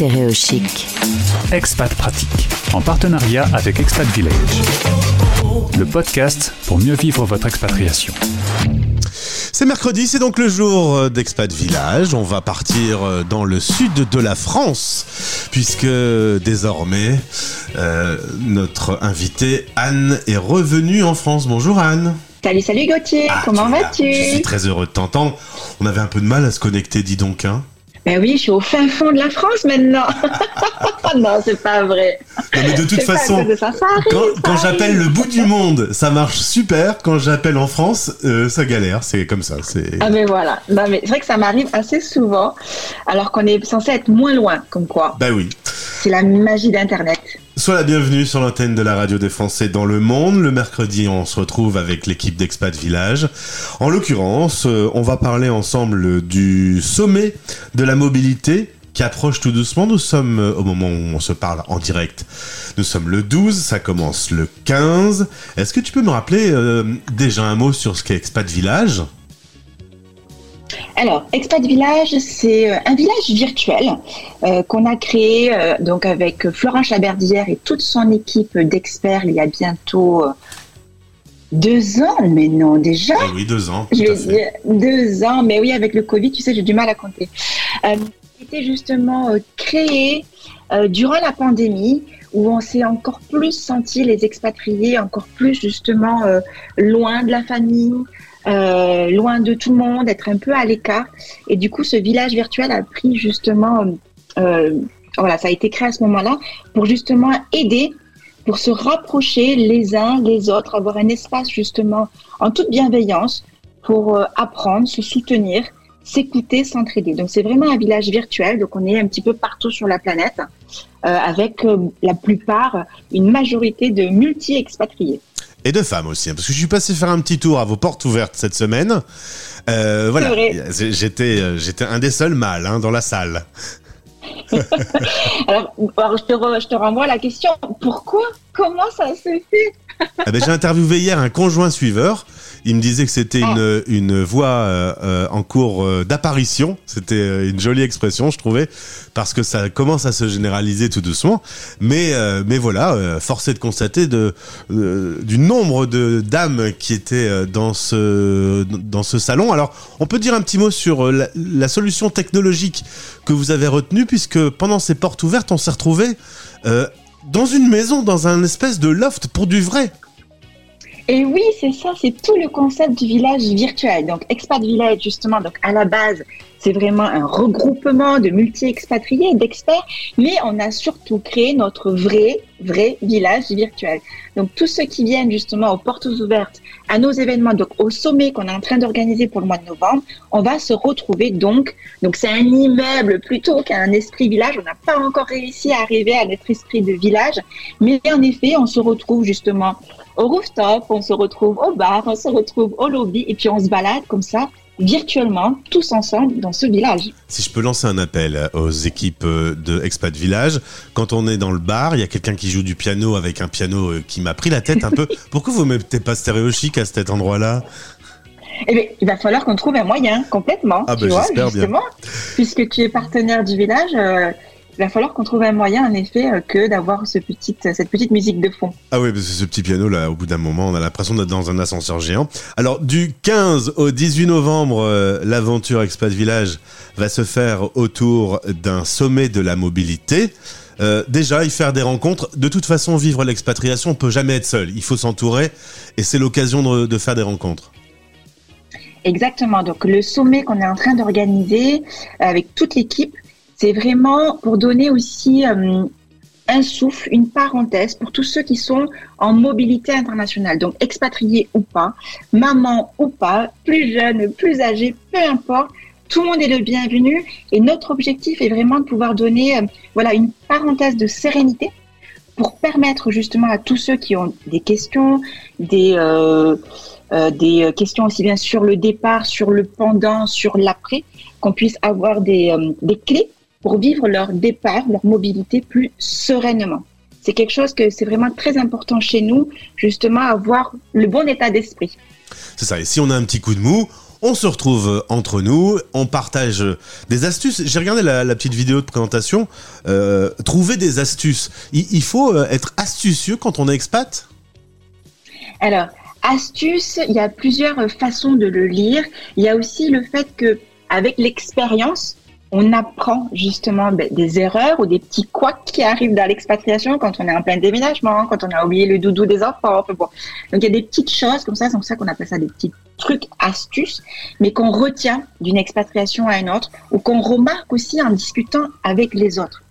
Stéréochic. Expat Pratique, en partenariat avec Expat Village. Le podcast pour mieux vivre votre expatriation. C'est mercredi, c'est donc le jour euh, d'Expat Village. On va partir euh, dans le sud de la France, puisque désormais, euh, notre invitée Anne est revenue en France. Bonjour Anne. Salut, salut Gauthier, Ah, comment vas-tu? Je suis très heureux de t'entendre. On avait un peu de mal à se connecter, dis donc. Hein. Ben oui, je suis au fin fond de la France maintenant. non, c'est pas vrai. Non, mais de toute façon, cause de ça, ça arrive, quand, j'appelle le bout du monde, ça marche super. Quand j'appelle en France, euh, ça galère. C'est comme ça. C'est. Ah mais voilà, non, mais c'est vrai que ça m'arrive assez souvent, alors qu'on est censé être moins loin, comme quoi. Bah oui. C'est la magie d'Internet. Sois la bienvenue sur l'antenne de la radio des Français dans le monde. Le mercredi, on se retrouve avec l'équipe d'Expat Village. En l'occurrence, euh, on va parler ensemble du sommet de la mobilité qui approche tout doucement. Nous sommes euh, au moment où on se parle en direct. Nous sommes le 12, ça commence le 15. Est-ce que tu peux me rappeler euh, déjà un mot sur ce qu'est Expat Village? Alors, Expat Village, c'est euh, un village virtuel euh, qu'on a créé euh, donc avec Florent Chaberdière et toute son équipe d'experts il y a bientôt deux ans, mais non déjà? Eh oui, deux ans. Je vais dire deux ans, mais oui, avec le Covid, tu sais, j'ai du mal à compter. Euh, C'était justement créé durant la pandémie où on s'est encore plus senti les expatriés, encore plus justement loin de la famille, euh, loin de tout le monde, être un peu à l'écart. Et du coup, ce village virtuel a pris justement, euh, voilà, ça a été créé à ce moment-là pour justement aider, pour se rapprocher les uns les autres, avoir un espace justement en toute bienveillance pour euh, apprendre, se soutenir, s'écouter, s'entraider. Donc c'est vraiment un village virtuel, donc on est un petit peu partout sur la planète, euh, avec euh, la plupart, une majorité de multi-expatriés. Et de femmes aussi, hein, parce que je suis passé faire un petit tour à vos portes ouvertes cette semaine. Euh, voilà, j'étais euh, j'étais un des seuls mâles hein, dans la salle. Alors, alors, je, te re- je te renvoie à la question, pourquoi? Comment ça se fait Ah ben, J'ai interviewé hier un conjoint suiveur. Il me disait que c'était une, une voix euh, euh, en cours euh, d'apparition. C'était une jolie expression, je trouvais, parce que ça commence à se généraliser tout doucement. Mais, euh, mais voilà, euh, force est de constater de, du nombre de dames qui étaient dans ce, dans ce salon. Alors, on peut dire un petit mot sur la, la solution technologique que vous avez retenue, puisque pendant ces portes ouvertes, on s'est retrouvé dans une maison, dans un espèce de loft pour du vrai. Et oui, c'est ça, c'est tout le concept du village virtuel. Donc, Expat Village, justement, donc à la base, c'est vraiment un regroupement de multi-expatriés, d'experts, mais on a surtout créé notre vrai, vrai village virtuel. Donc, tous ceux qui viennent justement aux portes ouvertes, à nos événements, donc au sommet qu'on est en train d'organiser pour le mois de novembre, on va se retrouver donc, donc c'est un immeuble plutôt qu'un esprit village. On n'a pas encore réussi à arriver à notre esprit de village, mais en effet, on se retrouve justement au rooftop, on se retrouve au bar, on se retrouve au lobby et puis on se balade comme ça virtuellement tous ensemble dans ce village. Si je peux lancer un appel aux équipes euh, de Expat Village, quand on est dans le bar, il y a quelqu'un qui joue du piano avec un piano euh, qui m'a pris la tête un peu. Pourquoi vous mettez pas stéréo chic à cet endroit-là? Eh bien, il va falloir qu'on trouve un moyen complètement, Ah tu ben, vois, j'espère bien. justement, puisque tu es partenaire du village. euh, il va falloir qu'on trouve un moyen, en effet, euh, que d'avoir ce petite, cette petite musique de fond. Ah oui, parce que ce petit piano là, au bout d'un moment, on a l'impression d'être dans un ascenseur géant. Alors du 15 au 18 novembre, euh, l'aventure Expat Village va se faire autour d'un sommet de la mobilité. Euh, déjà, y faire des rencontres. De toute façon, vivre l'expatriation, on peut jamais être seul. Il faut s'entourer, et c'est l'occasion de- de faire des rencontres. Exactement. Donc, le sommet qu'on est en train d'organiser avec toute l'équipe, c'est vraiment pour donner aussi euh, un souffle, une parenthèse pour tous ceux qui sont en mobilité internationale. Donc, expatriés ou pas, maman ou pas, plus jeune, plus âgé, peu importe. Tout le monde est le bienvenu et notre objectif est vraiment de pouvoir donner euh, voilà une parenthèse de sérénité pour permettre justement à tous ceux qui ont des questions, des euh, questions aussi bien sur le départ, sur le pendant, sur l'après, qu'on puisse avoir des clés pour vivre leur départ, leur mobilité plus sereinement. C'est quelque chose que c'est vraiment très important chez nous, justement, avoir le bon état d'esprit. C'est ça. Et si on a un petit coup de mou, On se retrouve entre nous, on partage des astuces. J'ai regardé la, petite vidéo de présentation. Euh, trouver des astuces. Il, faut euh, être astucieux quand on est expat? Alors, astuce, il y a plusieurs façons de le lire. Il y a aussi le fait que avec l'expérience, on apprend justement ben, des erreurs ou des petits couacs qui arrivent dans l'expatriation quand on est en plein déménagement, quand on a oublié le doudou des enfants. Donc il y a des petites choses comme ça, c'est pour ça qu'on appelle ça des petits trucs, astuces, mais qu'on retient d'une expatriation à une autre ou qu'on remarque aussi en discutant avec les autres.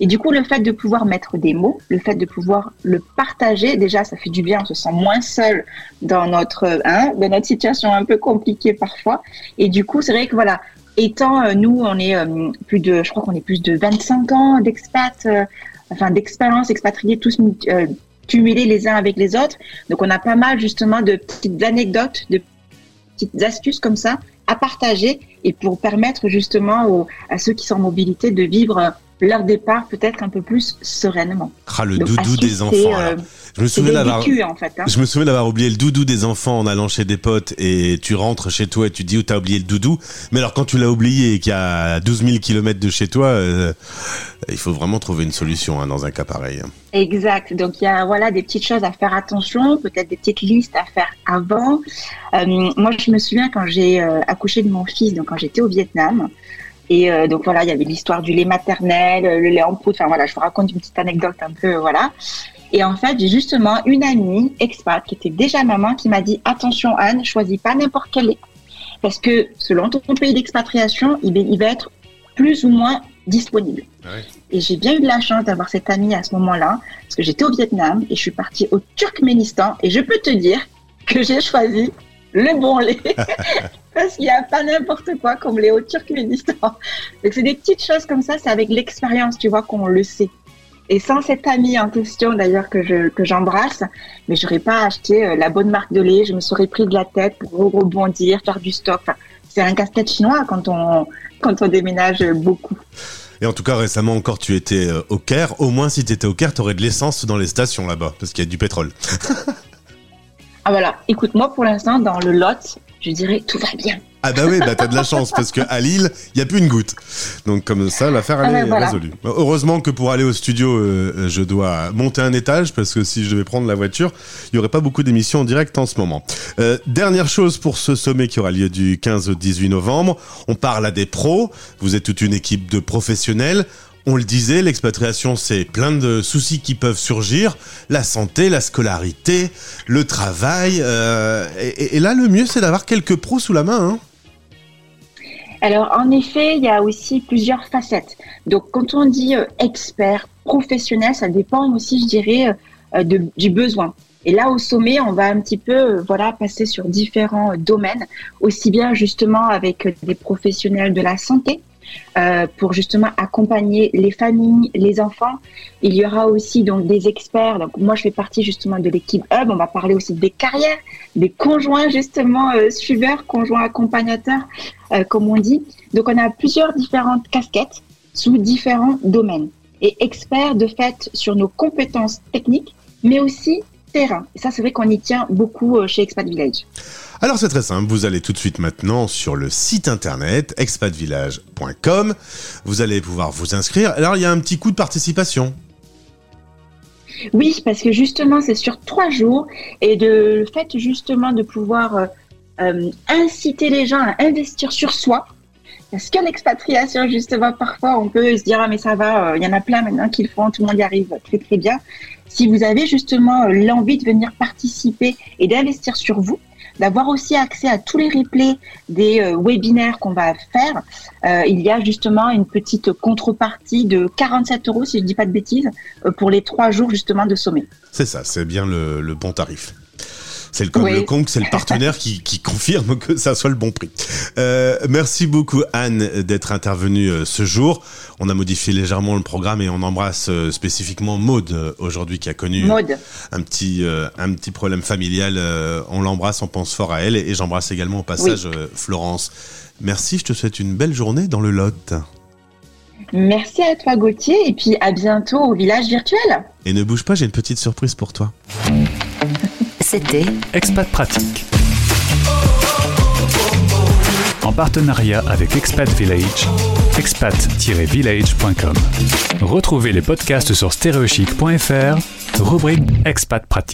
Et du coup, le fait de pouvoir mettre des mots, le fait de pouvoir le partager, déjà, ça fait du bien. On se sent moins seul dans notre, hein, dans notre situation un peu compliquée parfois. Et du coup, c'est vrai que voilà, étant euh, nous, on est euh, plus de, je crois qu'on est plus de 25 ans d'expat, euh, enfin d'expérience expatriée, tous cumulés les uns avec les autres. Donc on a pas mal justement de petites anecdotes, de petites astuces comme ça à partager et pour permettre justement à ceux qui sont en mobilité de vivre leur départ peut-être un peu plus sereinement. Ah, le doudou des enfants. Euh, je me souviens d'avoir, en fait, hein. je me souviens d'avoir oublié le doudou des enfants en allant chez des potes et tu rentres chez toi et tu dis où t'as oublié le doudou. Mais alors quand tu l'as oublié et qu'il y a 12 000 kilomètres de chez toi, euh, il faut vraiment trouver une solution hein, dans un cas pareil. Exact. Donc il y a voilà des petites choses à faire attention, peut-être des petites listes à faire avant. Euh, moi je me souviens quand j'ai accouché de mon fils, donc quand j'étais au Vietnam. Et euh, donc voilà, il y avait l'histoire du lait maternel, le lait en poudre. Enfin voilà, je vous raconte une petite anecdote un peu, voilà. Et en fait, j'ai justement une amie expat qui était déjà maman qui m'a dit attention Anne, choisis pas n'importe quel lait parce que selon ton pays d'expatriation, il, il, va être plus ou moins disponible. Ah et j'ai bien eu de la chance d'avoir cette amie à ce moment-là parce que j'étais au Vietnam et je suis partie au Turkménistan et je peux te dire que j'ai choisi le bon lait parce qu'il n'y a pas n'importe quoi comme les hauts Turkménistan. Donc c'est des petites choses comme ça, c'est avec l'expérience, tu vois, qu'on le sait. Et sans cet ami en question d'ailleurs que j'embrasse, mais j'aurais pas acheté euh, la bonne marque de lait, je me serais pris de la tête pour rebondir, faire du stock. c'est un casse-tête chinois quand on quand on déménage beaucoup. Et en tout cas, récemment encore, tu étais euh, au Caire. Au moins, si tu étais au Caire, tu aurais de l'essence dans les stations là-bas, parce qu'il y a du pétrole. ah voilà, écoute, moi pour l'instant, dans le Lot, je dirais tout va bien. Ah bah oui, bah t'as de la chance parce que à Lille, il y a plus une goutte. Donc comme ça, l'affaire elle ah est résolue. Heureusement que pour aller au studio, euh, je dois monter un étage parce que si je devais prendre la voiture, il y aurait pas beaucoup d'émissions en direct en ce moment. Euh, dernière chose pour ce sommet qui aura lieu du 15 au 18 novembre, on parle à des pros. Vous êtes toute une équipe de professionnels. On le disait, l'expatriation, c'est plein de soucis qui peuvent surgir. La santé, la scolarité, le travail. Euh, et, là, le mieux, c'est d'avoir quelques pros sous la main. Hein. Alors, en effet, il y a aussi plusieurs facettes. Donc, quand on dit euh, expert, professionnel, ça dépend aussi, je dirais, euh, du besoin. Et là, au sommet, on va un petit peu, voilà, passer sur différents domaines, aussi bien justement avec des professionnels de la santé, euh, pour justement accompagner les familles, les enfants. Il y aura aussi donc des experts. Donc moi, je fais partie justement de l'équipe Hub. On va parler aussi des carrières, des conjoints justement euh, suiveurs, conjoints accompagnateurs, euh, comme on dit. Donc on a plusieurs différentes casquettes sous différents domaines et experts de fait sur nos compétences techniques, mais aussi terrain. Et ça, c'est vrai qu'on y tient beaucoup chez Expat Village. Alors c'est très simple, vous allez tout de suite maintenant sur le site internet expatvillage.com, vous allez pouvoir vous inscrire. Alors il y a un petit coup de participation. Oui, parce que justement c'est sur trois jours et de le fait justement de pouvoir euh, euh, inciter les gens à investir sur soi. Parce qu'en expatriation, justement, parfois, on peut se dire, ah, mais ça va, euh, il y en a plein maintenant qui le font, tout le monde y arrive très, très bien. Si vous avez justement l'envie de venir participer et d'investir sur vous, d'avoir aussi accès à tous les replays des euh, webinaires qu'on va faire. Euh, il y a justement une petite contrepartie de 47 euros, si je ne dis pas de bêtises, euh, pour les trois jours justement de sommet. C'est ça, c'est bien le bon tarif. C'est le, c'est le partenaire qui, qui, confirme que ça soit le bon prix. Euh, merci beaucoup Anne d'être intervenue euh, ce jour. On a modifié légèrement le programme et on embrasse euh, spécifiquement Maude aujourd'hui qui a connu un petit un petit problème familial. on l'embrasse, on pense fort à elle et, j'embrasse également au passage Florence. Merci, je te souhaite une belle journée dans le Lot. Merci à toi Gauthier et puis à bientôt au village virtuel. Et ne bouge pas, j'ai une petite surprise pour toi. Expat Pratique. en partenariat avec Expat Village, expat-village.com. Retrouvez les podcasts sur stereochic.fr, rubrique Expat Pratique.